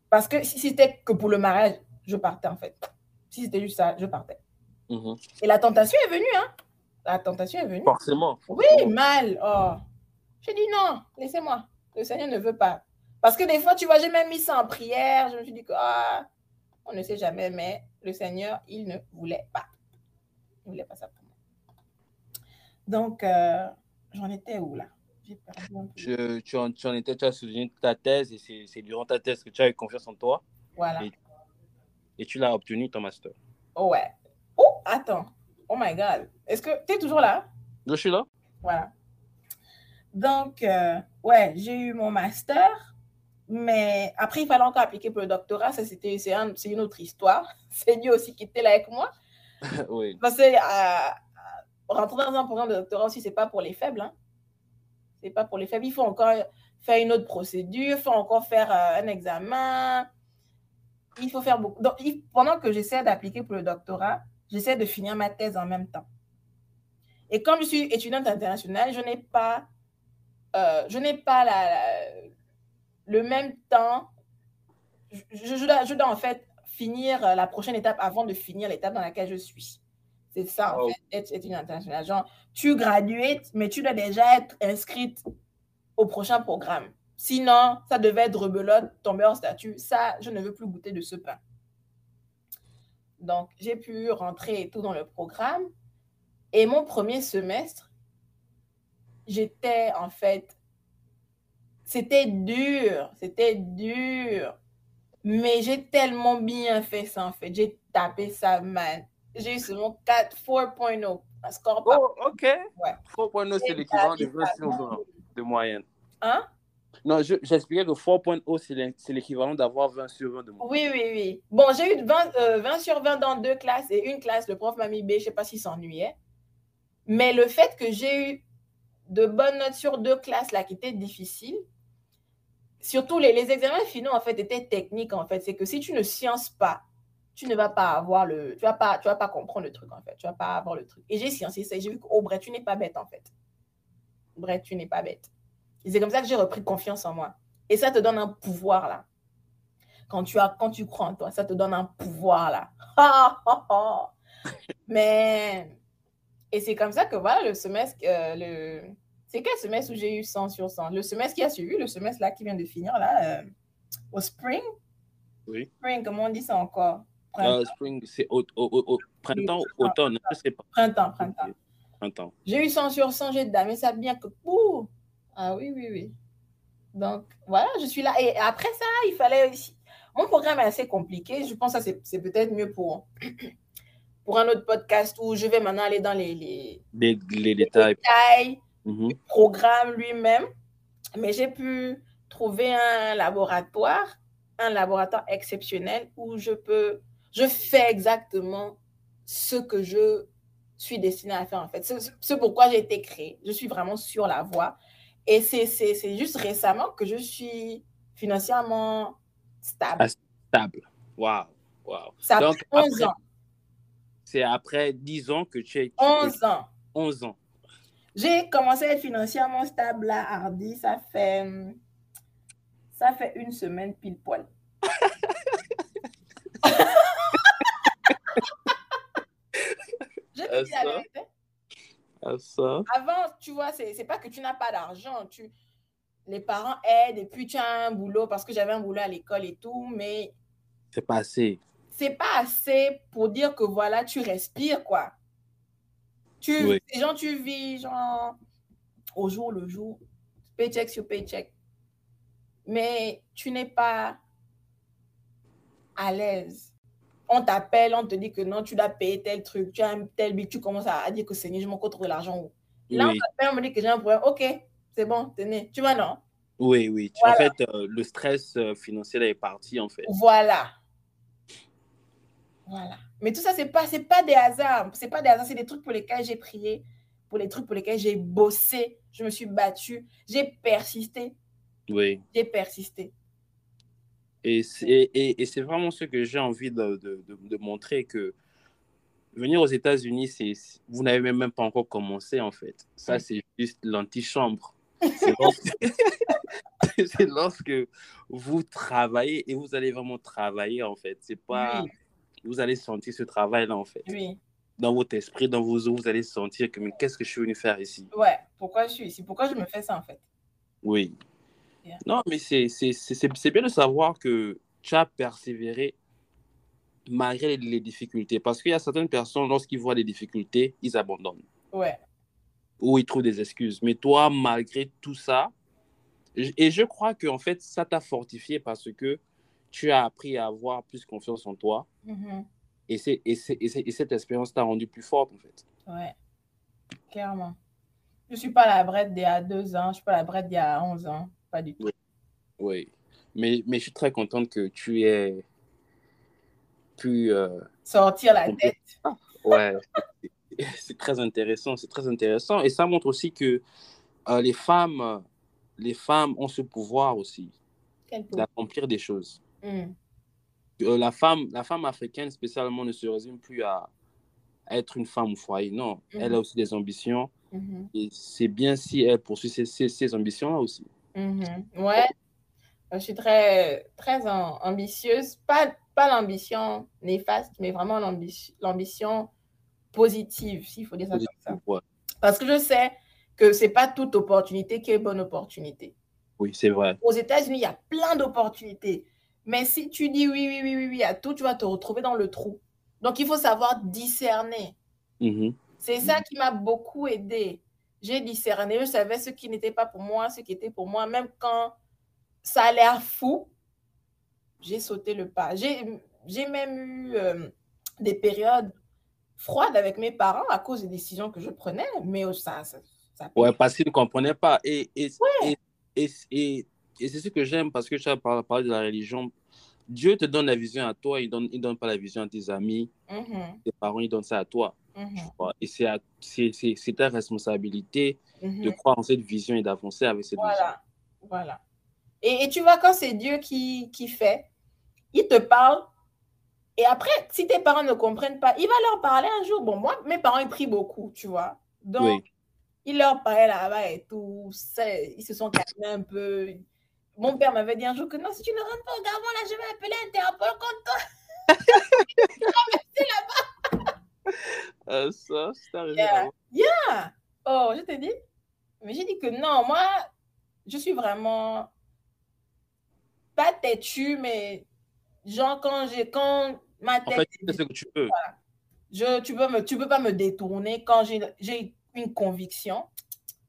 [SPEAKER 2] Parce que si c'était que pour le mariage, je partais en fait. Si c'était juste ça, je partais.
[SPEAKER 3] Mhm.
[SPEAKER 2] Et la tentation est venue, hein. La tentation est venue.
[SPEAKER 3] Forcément.
[SPEAKER 2] Oui,
[SPEAKER 3] forcément.
[SPEAKER 2] mal. Oh. J'ai dit non, laissez-moi. Le Seigneur ne veut pas. Parce que des fois, tu vois, j'ai même mis ça en prière. Je me suis dit ah, on ne sait jamais, mais le Seigneur, il ne voulait pas. Il ne voulait pas ça pour moi. Donc, euh, j'en étais où là? J'ai perdu un peu.
[SPEAKER 3] Tu, tu, en, tu en étais, tu as soutenu ta thèse et c'est c'est durant ta thèse que tu as eu confiance en toi
[SPEAKER 2] Voilà.
[SPEAKER 3] Et- et tu l'as obtenu ton master.
[SPEAKER 2] Oh, ouais. Oh, attends. Oh my God. Est-ce que tu es toujours là?
[SPEAKER 3] Je suis là.
[SPEAKER 2] Voilà. Donc, euh, ouais, j'ai eu mon master, mais après, il fallait encore appliquer pour le doctorat. Ça, c'était, c'est, un- c'est une autre histoire. C'est Dieu aussi qui était là avec moi.
[SPEAKER 3] oui.
[SPEAKER 2] Parce que euh, euh, rentrer dans un programme de doctorat aussi, c'est pas pour les faibles. Hein. C'est pas pour les faibles. Il faut encore faire une autre procédure, il faut encore faire euh, un examen. Il faut faire beaucoup. Donc, il- pendant que j'essaie d'appliquer pour le doctorat, j'essaie de finir ma thèse en même temps. Et comme je suis étudiante internationale, je n'ai pas, euh, je n'ai pas la, la- le même temps. Je, dois, je dois en fait finir euh, la prochaine étape avant de finir l'étape dans laquelle je suis. C'est ça, en
[SPEAKER 3] Oh.
[SPEAKER 2] fait, être étudiante internationale. Genre, tu gradues, mais tu dois déjà être inscrite au prochain programme. Sinon, ça devait être rebelote, tomber hors statut. Ça, je ne veux plus goûter de ce pain. Donc, j'ai pu rentrer et tout dans le programme. Et mon premier semestre, j'étais en fait, c'était dur, c'était dur. Mais j'ai tellement bien fait ça en fait. J'ai tapé ça, man. J'ai eu seulement 4, 4.0. Un score pas.
[SPEAKER 3] Oh, ok.
[SPEAKER 2] Ouais.
[SPEAKER 3] 4.0, c'est l'équivalent de 20 sur 20 de moyenne.
[SPEAKER 2] Hein?
[SPEAKER 3] Non, je- j'expliquais que 4.0, c'est l'é- c'est l'équivalent d'avoir 20 sur 20 de moyenne.
[SPEAKER 2] Oui, oui, oui. Bon, j'ai eu 20, euh, 20 sur 20 dans deux classes et une classe, le prof m'a mis B, je ne sais pas s'il s'ennuyait. Mais le fait que j'ai eu de bonnes notes sur deux classes là qui étaient difficiles, surtout les, examens finaux en fait étaient techniques en fait. C'est que si tu ne sciences pas, tu ne vas pas avoir le, tu vas comprendre le truc en fait. Et j'ai sciencé ça j'ai vu que, oh tu n'es pas bête en fait. Bref, tu n'es pas bête. C'est comme ça que j'ai repris confiance en moi. Et ça te donne un pouvoir là. Quand tu, as, quand tu crois en toi, ça te donne un pouvoir là. Mais, et c'est comme ça que voilà, le semestre, euh, le... c'est quel semestre où j'ai eu 100 sur 100 Le semestre qui a suivi, le semestre là qui vient de finir là, euh, au spring?
[SPEAKER 3] Oui.
[SPEAKER 2] Spring, comment on dit ça encore?
[SPEAKER 3] Euh, spring, c'est au, au- au- printemps, automne, je sais pas.
[SPEAKER 2] printemps, printemps.
[SPEAKER 3] Printemps.
[SPEAKER 2] J'ai eu 100 sur 100, j'ai damé ça bien que pour. Ah oui, oui, oui. Donc, voilà, je suis là. Et après ça, il fallait aussi. Mon programme est assez compliqué. Je pense que c'est- c'est peut-être mieux pour, pour un autre podcast où je vais maintenant aller dans les, les
[SPEAKER 3] Les, les détails.
[SPEAKER 2] détails
[SPEAKER 3] Mhm.
[SPEAKER 2] du programme lui-même. Mais j'ai pu trouver un laboratoire, un laboratoire exceptionnel où je peux, je fais exactement ce que je suis destinée à faire en fait. C'est ce pourquoi j'ai été créée. Je suis vraiment sur la voie. Et c'est c'est- c'est juste récemment que je suis financièrement stable.
[SPEAKER 3] Ah, Stable. Waouh. Waouh.
[SPEAKER 2] Ça
[SPEAKER 3] Donc,
[SPEAKER 2] fait 11
[SPEAKER 3] après-
[SPEAKER 2] ans.
[SPEAKER 3] C'est après 10 ans que tu es. tu-
[SPEAKER 2] 11 ans.
[SPEAKER 3] 11 ans.
[SPEAKER 2] J'ai commencé à être financièrement stable là, Hardy. Ça fait, ça fait une semaine pile poil. Je te dis la
[SPEAKER 3] ça?
[SPEAKER 2] vérité.
[SPEAKER 3] Ça?
[SPEAKER 2] Avant, tu vois, c'est c'est pas que tu n'as pas d'argent. Tu... Les parents aident et puis tu as un boulot parce que j'avais un boulot à l'école et tout, mais
[SPEAKER 3] C'est pas assez.
[SPEAKER 2] c'est pas assez pour dire que voilà, tu respires quoi. Tu,
[SPEAKER 3] Oui.
[SPEAKER 2] tu vis genre au jour le jour, paycheck sur paycheck. Mais tu n'es pas à l'aise. On t'appelle, on te dit que non, tu dois payer tel truc, tu as un tel bill, tu commences à dire que Seigneur, je m'en trouver l'argent. Là,
[SPEAKER 3] Oui,
[SPEAKER 2] on t'appelle, on me dit que j'ai un problème. Ok, c'est bon, tenez. Tu vois, non?
[SPEAKER 3] oui, oui.
[SPEAKER 2] Voilà.
[SPEAKER 3] En fait, euh, le stress euh, financier là, est parti, en fait.
[SPEAKER 2] Voilà. Voilà. Mais tout ça, c'est pas, c'est pas des hasards. C'est pas des hasards, c'est des trucs pour lesquels j'ai prié, pour les trucs pour lesquels j'ai bossé. Je me suis battue, j'ai persisté,
[SPEAKER 3] Oui.
[SPEAKER 2] j'ai persisté.
[SPEAKER 3] Et c'est et, et c'est vraiment ce que j'ai envie de, de, de, de montrer que venir aux États-Unis, c'est vous n'avez même, même pas encore commencé, en fait. Ça,
[SPEAKER 2] Oui.
[SPEAKER 3] c'est juste l'antichambre. C'est lorsque, c'est lorsque vous travaillez et vous allez vraiment travailler, en fait. C'est pas.
[SPEAKER 2] Oui.
[SPEAKER 3] Vous allez sentir ce travail-là, en fait.
[SPEAKER 2] Oui.
[SPEAKER 3] Dans votre esprit, dans vos os, vous allez sentir que, mais qu'est-ce que je suis venu faire ici?
[SPEAKER 2] Ouais. Pourquoi je suis ici? Pourquoi je me fais ça, en fait?
[SPEAKER 3] Oui.
[SPEAKER 2] Yeah.
[SPEAKER 3] Non, mais c'est c'est- c'est- c'est- c'est bien de savoir que tu as persévéré malgré les, les difficultés. Parce qu'il y a certaines personnes, lorsqu'ils voient des difficultés, ils abandonnent
[SPEAKER 2] Ouais.
[SPEAKER 3] ou ils trouvent des excuses. Mais toi, malgré tout ça, et je crois que en fait, ça t'a fortifié parce que tu as appris à avoir plus confiance en toi et, c'est- et, et et cette expérience t'a rendu plus forte, en fait.
[SPEAKER 2] Ouais. Clairement. Je suis pas la Brette d'il y a deux ans, je suis pas la Brette d'il y a 11 ans. Pas du tout.
[SPEAKER 3] Oui. Mais, mais je suis très contente que tu aies pu. euh,
[SPEAKER 2] Sortir la tête.
[SPEAKER 3] Ouais, c'est- très intéressant, c'est très intéressant. Et ça montre aussi que euh, les femmes, les femmes ont ce pouvoir aussi d'accomplir des choses.
[SPEAKER 2] Hmm.
[SPEAKER 3] Euh, la femme, la femme africaine spécialement ne se résume plus à, être une femme au foyer. Non, elle a aussi des ambitions.
[SPEAKER 2] Mhm.
[SPEAKER 3] Et c'est bien si elle poursuit ses, ses- ses ambitions-là aussi.
[SPEAKER 2] Mhm. Ouais, je suis très, très am- ambitieuse. Pas, pas l'ambition néfaste, mais vraiment l'ambi- l'ambition positive, s'il faut dire ça comme ça.
[SPEAKER 3] Ouais.
[SPEAKER 2] Parce que je sais que c'est pas toute opportunité qui est bonne opportunité.
[SPEAKER 3] Oui, c'est vrai.
[SPEAKER 2] Aux États-Unis, il y a plein d'opportunités. Mais si tu dis oui, oui, oui, oui, oui à tout, tu vas te retrouver dans le trou. Donc, il faut savoir discerner.
[SPEAKER 3] Mhm.
[SPEAKER 2] C'est ça qui m'a beaucoup aidé. J'ai discerné, je savais ce qui n'était pas pour moi, ce qui était pour moi, même quand ça a l'air fou, j'ai sauté le pas. J'ai même eu euh, des périodes froides avec mes parents à cause des décisions que je prenais, mais ça, ça, ça
[SPEAKER 3] Ouais, parce qu'ils ne comprenaient pas. Et, et,
[SPEAKER 2] Ouais.
[SPEAKER 3] et, et, et- c'est ce que j'aime parce que tu as par- parlé de la religion. Dieu te donne la vision à toi, il ne donne, il donne pas la vision à tes amis,
[SPEAKER 2] Mhm,
[SPEAKER 3] tes parents, il donne ça à toi. tu vois. Et c'est ta responsabilité
[SPEAKER 2] mhm.
[SPEAKER 3] de croire en cette vision et d'avancer avec cette vision.
[SPEAKER 2] Voilà, voilà. Et, et tu vois, quand c'est Dieu qui, qui fait, il te parle. Et après, si tes parents ne comprennent pas, il va leur parler un jour. Bon, moi, mes parents, ils prient beaucoup, tu vois. Donc,
[SPEAKER 3] Oui.
[SPEAKER 2] il leur parlait là-bas et tout. Ils se sont calmés un peu. Mon père m'avait dit un jour que non, si tu ne rentres pas au Gabon, là, je vais appeler Interpol contre toi.
[SPEAKER 3] Euh, ça, c'est arrivé
[SPEAKER 2] Yeah.
[SPEAKER 3] avant.
[SPEAKER 2] Ah, oh, je t'ai dit. Mais j'ai dit que non, moi, je suis vraiment pas têtue, mais genre quand j'ai quand ma
[SPEAKER 3] En
[SPEAKER 2] tête,
[SPEAKER 3] fait, tu fais ce que tu peux.
[SPEAKER 2] je, tu peux me, tu peux pas me détourner quand j'ai j'ai une conviction,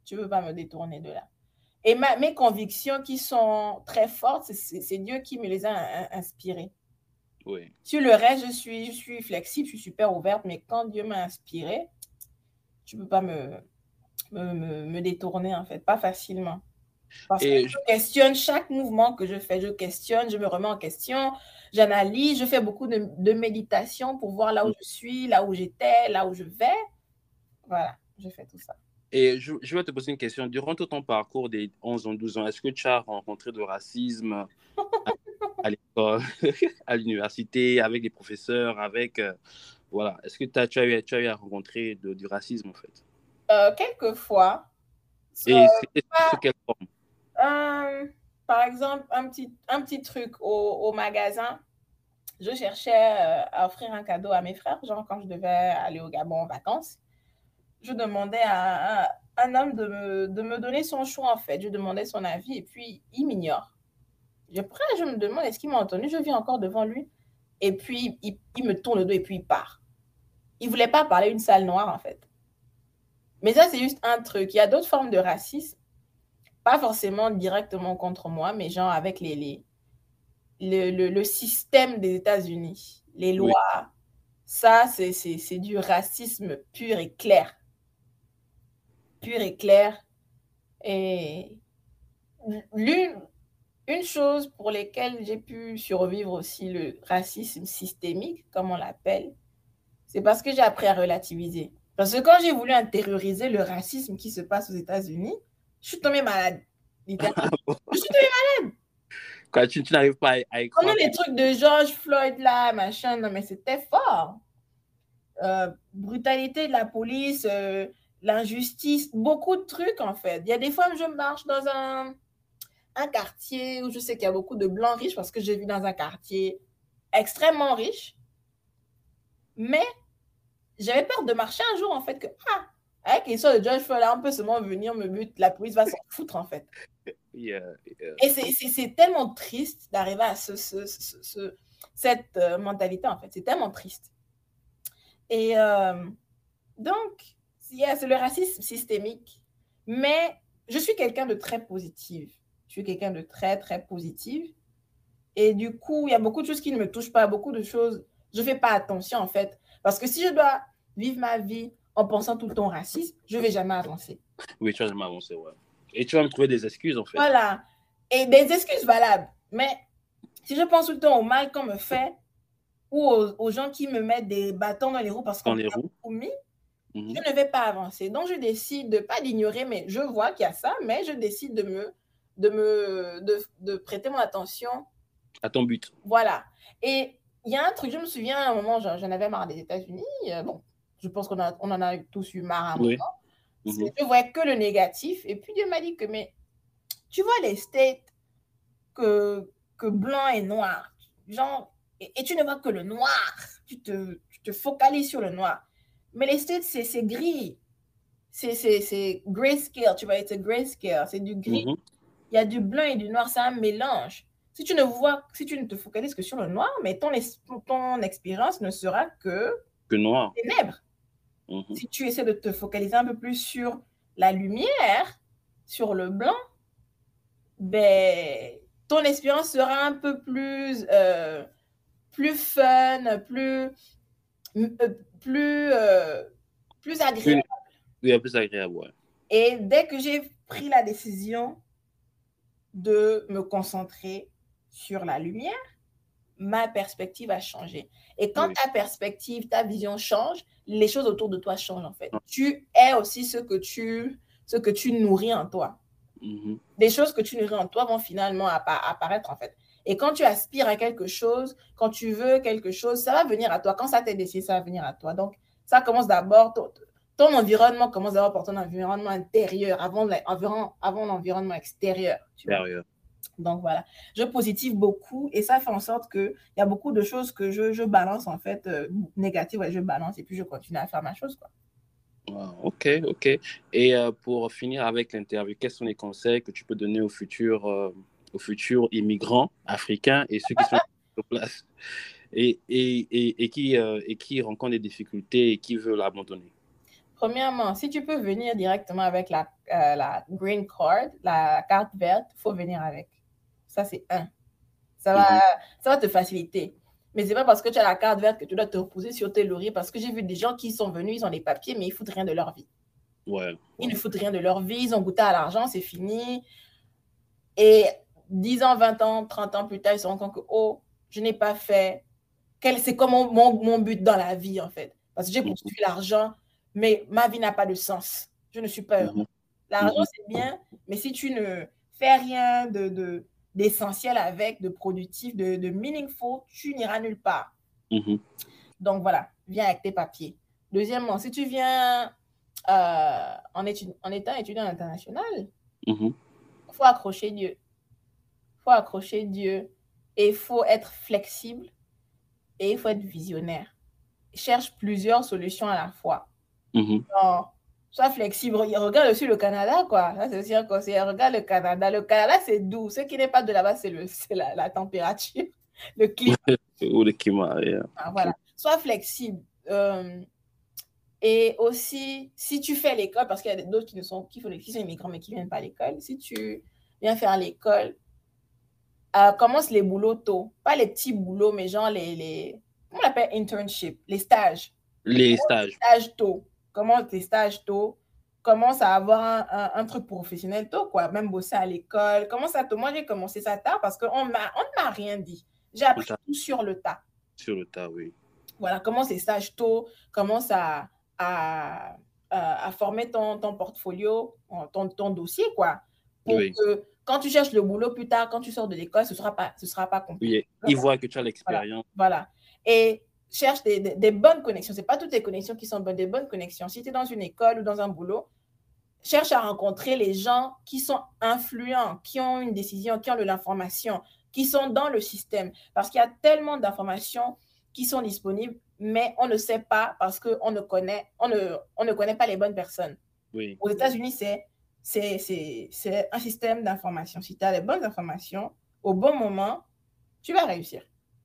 [SPEAKER 2] tu peux pas me détourner de là. Et ma, mes convictions qui sont très fortes, c'est- Dieu qui me les a in- inspirées.
[SPEAKER 3] Oui.
[SPEAKER 2] Sur le reste, je suis, je suis flexible, je suis super ouverte, mais quand Dieu m'a inspirée, tu peux pas me, me, me- me détourner, en fait, pas facilement. Parce
[SPEAKER 3] Et
[SPEAKER 2] que je questionne chaque mouvement que je fais, je questionne, je me remets en question, j'analyse, je fais beaucoup de, de méditation pour voir là où je suis, là où j'étais, là où je vais. Voilà, je fais tout ça.
[SPEAKER 3] Et je, je vais te poser une question. Durant tout ton parcours des 11 ans, 12 ans, est-ce que tu as rencontré de racisme à, à l'école, à l'université, avec des professeurs, avec... euh, voilà. Est-ce que t'as- tu as, eu, tu as eu à rencontrer de- du racisme, en fait?
[SPEAKER 2] Euh, quelquefois,
[SPEAKER 3] Et
[SPEAKER 2] euh,
[SPEAKER 3] c'était sous quelle forme?
[SPEAKER 2] par exemple, un petit, un petit truc au, au magasin. Je cherchais à offrir un cadeau à mes frères, genre quand je devais aller au Gabon en vacances. Je demandais à, à un homme de me, de me donner son choix, en fait. Je demandais son avis et puis il m'ignore. Je, après, je me demande, est-ce qu'il m'a entendu? Je viens encore devant lui. Et puis, il, il me tourne le dos et puis il part. Il ne voulait pas parler une salle noire, en fait. Mais ça, c'est juste un truc. Il y a d'autres formes de racisme pas forcément directement contre moi, mais genre avec les, les, le, le, le système des États-Unis, les
[SPEAKER 3] Oui.
[SPEAKER 2] lois. Ça, c'est du racisme pur et clair. Pur et clair. Et l'une, une chose pour lesquelles j'ai pu survivre aussi le racisme systémique, comme on l'appelle, c'est parce que j'ai appris à relativiser. Parce que quand j'ai voulu intérioriser le racisme qui se passe aux États-Unis, je suis tombée malade. je suis tombée
[SPEAKER 3] Quand tu, tu n'arrives pas à,
[SPEAKER 2] Comme
[SPEAKER 3] croire.
[SPEAKER 2] les trucs de George Floyd là, machin, non mais c'était fort. Euh, brutalité de la police, euh, l'injustice, beaucoup de trucs en fait. Il y a des fois, je marche dans un, un quartier où je sais qu'il y a beaucoup de blancs riches parce que j'ai vu dans un quartier extrêmement riche. Mais j'avais peur de marcher un jour en fait que, ah, avec l'histoire de George Floyd, là, on peut seulement venir me buter, la police va s'en foutre en fait.
[SPEAKER 3] Yeah, yeah.
[SPEAKER 2] Et c'est- tellement triste d'arriver à ce, ce- ce- ce- cette euh, mentalité, en fait. C'est tellement triste. Et euh, donc, yeah, c'est le racisme systémique. Mais je suis quelqu'un de très positif. Je suis quelqu'un de très, très positif. Et du coup, il y a beaucoup de choses qui ne me touchent pas, beaucoup de choses. Je ne fais pas attention, en fait. Parce que si je dois vivre ma vie en pensant tout le temps au racisme, je ne vais jamais avancer.
[SPEAKER 3] Oui, tu vas jamais avancer, ouais. Et tu vas me trouver des excuses, en fait.
[SPEAKER 2] Voilà. Et des excuses valables. Mais si je pense tout le temps au mal qu'on me fait ou aux, aux gens qui me mettent des bâtons dans les roues parce qu'on m'a
[SPEAKER 3] roues. Mhm.
[SPEAKER 2] je ne vais pas avancer. Donc, je décide de pas l'ignorer, mais je vois qu'il y a ça, mais je décide de me, de me, de, de prêter mon attention.
[SPEAKER 3] À ton but.
[SPEAKER 2] Voilà. Et il y a un truc, je me souviens à un moment, j'en avais marre des États-Unis. euh, bon, Je pense qu'on on en a tous eu marre à un
[SPEAKER 3] Oui.
[SPEAKER 2] moment.
[SPEAKER 3] Mhm.
[SPEAKER 2] Je voyais que le négatif. Et puis Dieu m'a dit que, mais tu vois les states que, que blanc et noir, genre, et, et tu ne vois que le noir. Tu te, tu te focalises sur le noir. Mais les states, c'est gris. C'est- grayscale, tu vois, c'est grayscale, c'est du gris.
[SPEAKER 3] Mhm.
[SPEAKER 2] Il y a du blanc et du noir, c'est un mélange. Si tu ne vois, si tu ne te focalises que sur le noir, mais ton, ton expérience ne sera que
[SPEAKER 3] Que noir.
[SPEAKER 2] ténèbres.
[SPEAKER 3] Mhm.
[SPEAKER 2] Si tu essaies de te focaliser un peu plus sur la lumière, sur le blanc, ben, ton expérience sera un peu plus, euh, plus fun, plus, euh, plus, euh, plus agréable.
[SPEAKER 3] Oui, plus agréable, ouais.
[SPEAKER 2] Et dès que j'ai pris la décision de me concentrer sur la lumière, ma perspective a changé. Et quand
[SPEAKER 3] Oui.
[SPEAKER 2] ta perspective, ta vision change, les choses autour de toi changent en fait.
[SPEAKER 3] Ah.
[SPEAKER 2] Tu es aussi ce que tu, ce que tu nourris en toi.
[SPEAKER 3] Mhm.
[SPEAKER 2] Des choses que tu nourris en toi vont finalement appa- apparaître en fait. Et quand tu aspires à quelque chose, quand tu veux quelque chose, ça va venir à toi. Quand ça t'est décidé, ça va venir à toi. Donc, ça commence d'abord, ton, ton environnement commence d'abord par ton environnement intérieur avant, l'environnement extérieur. Donc voilà, je positive beaucoup et ça fait en sorte qu'il y a beaucoup de choses que je, je balance en fait euh, négatives, ouais, je balance et puis je continue à faire ma chose. Quoi.
[SPEAKER 3] Wow, ok, ok. Et euh, pour finir avec l'interview, quels sont les conseils que tu peux donner aux futurs, euh, aux futurs immigrants africains et ceux qui sont sur place et, et, et, et qui, euh, et qui rencontrent des difficultés et qui veulent abandonner?
[SPEAKER 2] Premièrement, si tu peux venir directement avec la, euh, la green card, la carte verte, il faut venir avec. Ça, c'est un. Ça va,
[SPEAKER 3] Mhm.
[SPEAKER 2] ça va te faciliter. Mais c'est pas parce que tu as la carte verte que tu dois te reposer sur tes lauriers parce que j'ai vu des gens qui sont venus, ils ont des papiers, mais ils foutent rien de leur vie.
[SPEAKER 3] Ouais.
[SPEAKER 2] Ils ne foutent rien de leur vie, ils ont goûté à l'argent, c'est fini. Et 10 ans, 20 ans, 30 ans plus tard, ils se rendent compte que, oh, je n'ai pas fait. C'est comme mon, mon, but dans la vie, en fait. Parce que j'ai
[SPEAKER 3] Mhm.
[SPEAKER 2] poursuivi l'argent, mais ma vie n'a pas de sens. Je ne suis pas heureux.
[SPEAKER 3] Mhm.
[SPEAKER 2] L'argent,
[SPEAKER 3] Mhm.
[SPEAKER 2] c'est bien, mais si tu ne fais rien de, de, d'essentiel avec, de productif, de, de meaningful, tu n'iras nulle part.
[SPEAKER 3] Mhm.
[SPEAKER 2] Donc voilà, viens avec tes papiers. Deuxièmement, si tu viens euh, en, étu- en étant étudiant international,
[SPEAKER 3] Mhm.
[SPEAKER 2] il faut accrocher Dieu. Faut accrocher Dieu et il faut être flexible et il faut être visionnaire. Cherche plusieurs solutions à la fois.
[SPEAKER 3] Mhm.
[SPEAKER 2] Non, sois flexible. Re- Regarde aussi le Canada, quoi. C'est aussi un conseil. Regarde le Canada. Le Canada, c'est doux. Ce qui n'est pas de là-bas, c'est le, c'est la, la température, le climat.
[SPEAKER 3] Ou le climat, yeah.
[SPEAKER 2] Ah, voilà. Sois flexible. Euh, et aussi, si tu fais l'école, parce qu'il y a d'autres qui ne sont, qui, font, qui sont immigrants mais qui ne viennent pas à l'école, si tu viens faire l'école, euh, commence les boulots tôt. Pas les petits boulots, mais genre les, les comment on appelle internship, les stages.
[SPEAKER 3] Les stages.
[SPEAKER 2] Stages tôt. Commence tes stages tôt. Commence à avoir un, un, un truc professionnel tôt, quoi. Même bosser à l'école. Commence à tôt. Moi, j'ai commencé ça tard parce qu'on ne m'a rien dit. J'ai appris
[SPEAKER 3] Tout
[SPEAKER 2] sur le tas.
[SPEAKER 3] Sur le tas, oui.
[SPEAKER 2] Voilà, commence les stages tôt, commence à, à, à, à former ton, ton portfolio, ton, ton dossier, quoi. Pour
[SPEAKER 3] Oui.
[SPEAKER 2] que quand tu cherches le boulot plus tard, quand tu sors de l'école, ce ne sera pas, ce sera pas compliqué.
[SPEAKER 3] Oui. Ils voient que tu as l'expérience.
[SPEAKER 2] Voilà. Et cherche des, des, des bonnes connexions. Ce n'est pas toutes les connexions qui sont bonnes, des bonnes connexions. Si tu es dans une école ou dans un boulot, cherche à rencontrer les gens qui sont influents, qui ont une décision, qui ont de l'information, qui sont dans le système. Parce qu'il y a tellement d'informations qui sont disponibles, mais on ne sait pas parce qu'on ne connaît, on ne, on ne connaît pas les bonnes personnes.
[SPEAKER 3] Oui.
[SPEAKER 2] Aux États-Unis, c'est, c'est, c'est, c'est un système d'information. Si tu as les bonnes informations, au bon moment, tu vas réussir.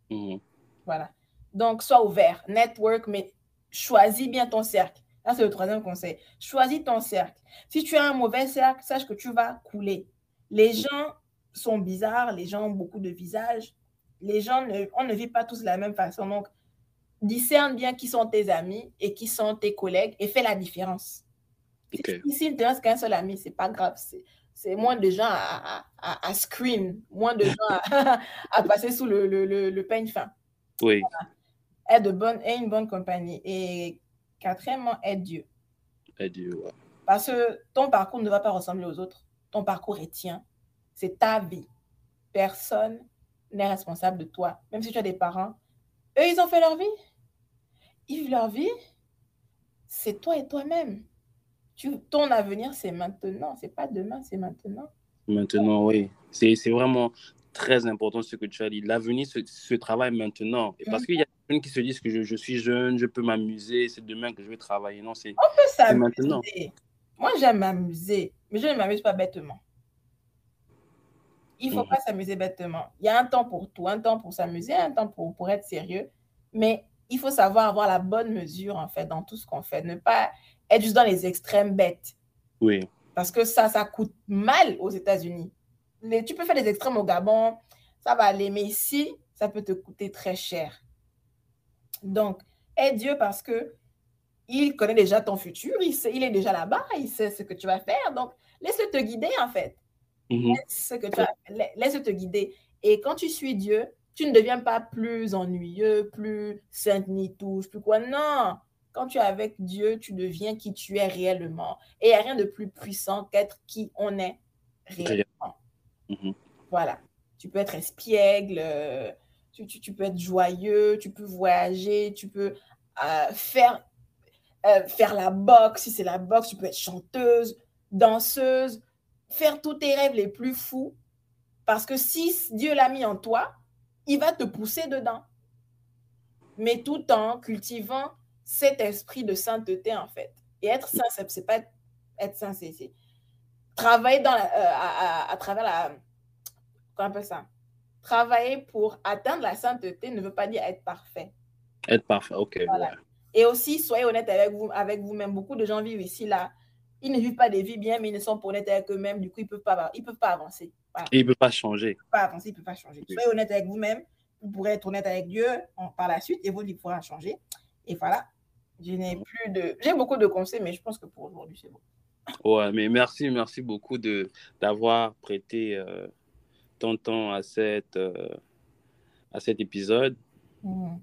[SPEAKER 3] Mhm.
[SPEAKER 2] Voilà. Donc, sois ouvert, network, mais choisis bien ton cercle. Là, c'est le troisième conseil. Choisis ton cercle. Si tu as un mauvais cercle, sache que tu vas couler. Les gens sont bizarres, les gens ont beaucoup de visages. Les gens, ne, on ne vit pas tous de la même façon. Donc, discerne bien qui sont tes amis et qui sont tes collègues et fais la différence.
[SPEAKER 3] Ok.
[SPEAKER 2] Si, si il te reste qu'un seul ami, c'est pas grave. C'est, c'est moins de gens à, à, à screen, moins de gens à, à passer sous le, le, le, le peigne fin.
[SPEAKER 3] Oui.
[SPEAKER 2] De bonne, une bonne compagnie. Et quatrièmement, aide Dieu.
[SPEAKER 3] Adieu. ouais.
[SPEAKER 2] Parce que ton parcours ne va pas ressembler aux autres. Ton parcours est tien. C'est ta vie. Personne n'est responsable de toi. Même si tu as des parents, eux, ils ont fait leur vie. Ils vivent leur vie. c'est toi et toi-même. Tu, ton avenir, c'est maintenant. C'est pas demain, c'est maintenant.
[SPEAKER 3] Maintenant, oui. C'est vraiment très important ce que tu as dit. L'avenir se, se, travaille maintenant. Et parce qu'il y a des gens qui se disent que je, je suis jeune, je peux m'amuser, c'est demain que je vais travailler. Non, c'est
[SPEAKER 2] maintenant. Moi, j'aime m'amuser, mais je ne m'amuse pas bêtement. Il ne faut pas s'amuser bêtement. Il y a un temps pour tout, un temps pour s'amuser, un temps pour, pour être sérieux. Mais il faut savoir avoir la bonne mesure, en fait, dans tout ce qu'on fait. Ne pas être juste dans les extrêmes bêtes.
[SPEAKER 3] Oui.
[SPEAKER 2] Parce que ça, ça coûte mal aux États-Unis. Tu peux faire des extrêmes au Gabon, ça va aller, mais ici, ça peut te coûter très cher. Donc, aide Dieu parce que il connaît déjà ton futur, il, sait, il est déjà là-bas, il sait ce que tu vas faire. Donc, laisse-le te guider, en fait. Laisse, que tu laisse te guider. Et quand tu suis Dieu, tu ne deviens pas plus ennuyeux, plus sainte ni touche, plus quoi. Non, quand tu es avec Dieu, tu deviens qui tu es réellement. Et il n'y a rien de plus puissant qu'être qui on est réellement.
[SPEAKER 3] Mm-hmm.
[SPEAKER 2] Voilà. Tu peux être espiègle, euh, tu, tu, tu, peux être joyeux, tu peux voyager, tu peux euh, faire, euh, faire la boxe. Si c'est la boxe, tu peux être chanteuse, danseuse, faire tous tes rêves les plus fous. Parce que si Dieu l'a mis en toi, il va te pousser dedans. Mais tout en cultivant cet esprit de sainteté, en fait. Et être saint, c'est pas être saint, c'est travailler dans la, euh, à, travers la. Comment on appelle ça? Travailler pour atteindre la sainteté ne veut pas dire être parfait.
[SPEAKER 3] Être parfait, ok.
[SPEAKER 2] Et aussi, soyez honnête avec vous, avec vous-même. Beaucoup de gens vivent ici, là. Ils ne vivent pas des vies bien, mais ils ne sont pas honnêtes avec eux-mêmes. Du coup, ils ne peuvent, pas, ils peuvent pas avancer.
[SPEAKER 3] ils ne peuvent pas changer. Ils
[SPEAKER 2] ne peuvent pas avancer, ils ne peuvent pas changer. Soyez honnête avec vous-même. Vous pourrez être honnête avec Dieu par la suite et votre vie pourra changer. Et voilà. Je n'ai plus de. J'ai beaucoup de conseils, mais je pense que pour aujourd'hui, c'est bon.
[SPEAKER 3] Ouais, mais merci, merci beaucoup de d'avoir prêté euh, ton temps à, cette, euh, à cet épisode.
[SPEAKER 2] Mm.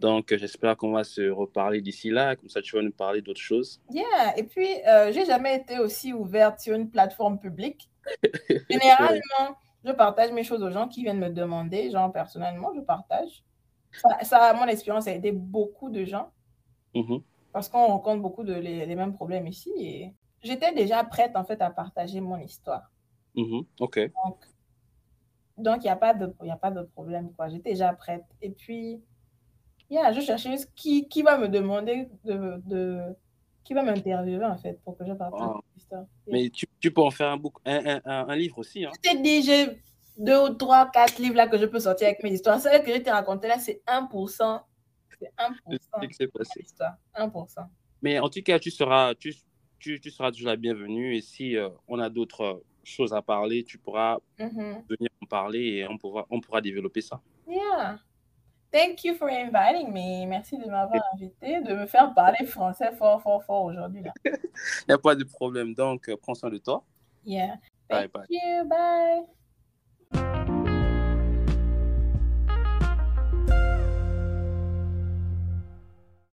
[SPEAKER 3] Donc, j'espère qu'on va se reparler d'ici là. Comme ça, tu vas nous parler d'autres choses.
[SPEAKER 2] Yeah. Et puis, euh, j'ai jamais été aussi ouverte sur une plateforme publique. Généralement, je partage mes choses aux gens qui viennent me demander. Genre, personnellement, je partage. Ça, ça mon expérience, a aidé beaucoup de gens.
[SPEAKER 3] Mm-hmm.
[SPEAKER 2] Parce qu'on rencontre beaucoup de les, les mêmes problèmes ici. Et j'étais déjà prête en fait à partager mon histoire.
[SPEAKER 3] Mm-hmm. OK.
[SPEAKER 2] Donc, il n'y a, pas de, y a pas de problème. quoi. J'étais déjà prête. Et puis, yeah, je cherchais qui, qui va me demander de, de qui va m'interviewer en fait pour que je partage mon histoire.
[SPEAKER 3] Mais tu, tu, peux en faire un, book, un, un, un livre aussi. Hein.
[SPEAKER 2] Je t'ai dit, j'ai deux ou trois, quatre livres là que je peux sortir avec mes histoires. Celle que je t'ai raconté là, c'est 1%. C'est 1%.
[SPEAKER 3] C'est ce qui s'est passé.
[SPEAKER 2] 1%.
[SPEAKER 3] Mais en tout cas, tu seras, tu, tu, tu, seras toujours la bienvenue. Et si euh, on a d'autres choses à parler, tu pourras
[SPEAKER 2] mm -hmm.
[SPEAKER 3] venir en parler et on pourra, on pourra développer ça.
[SPEAKER 2] Yeah. Thank you for inviting me. Merci de m'avoir invité, de me faire parler français fort, fort, fort aujourd'hui.
[SPEAKER 3] Il n'y a pas de problème. Donc, euh, prends soin de toi.
[SPEAKER 2] Yeah.
[SPEAKER 3] Bye,
[SPEAKER 2] Thank bye. you. Bye.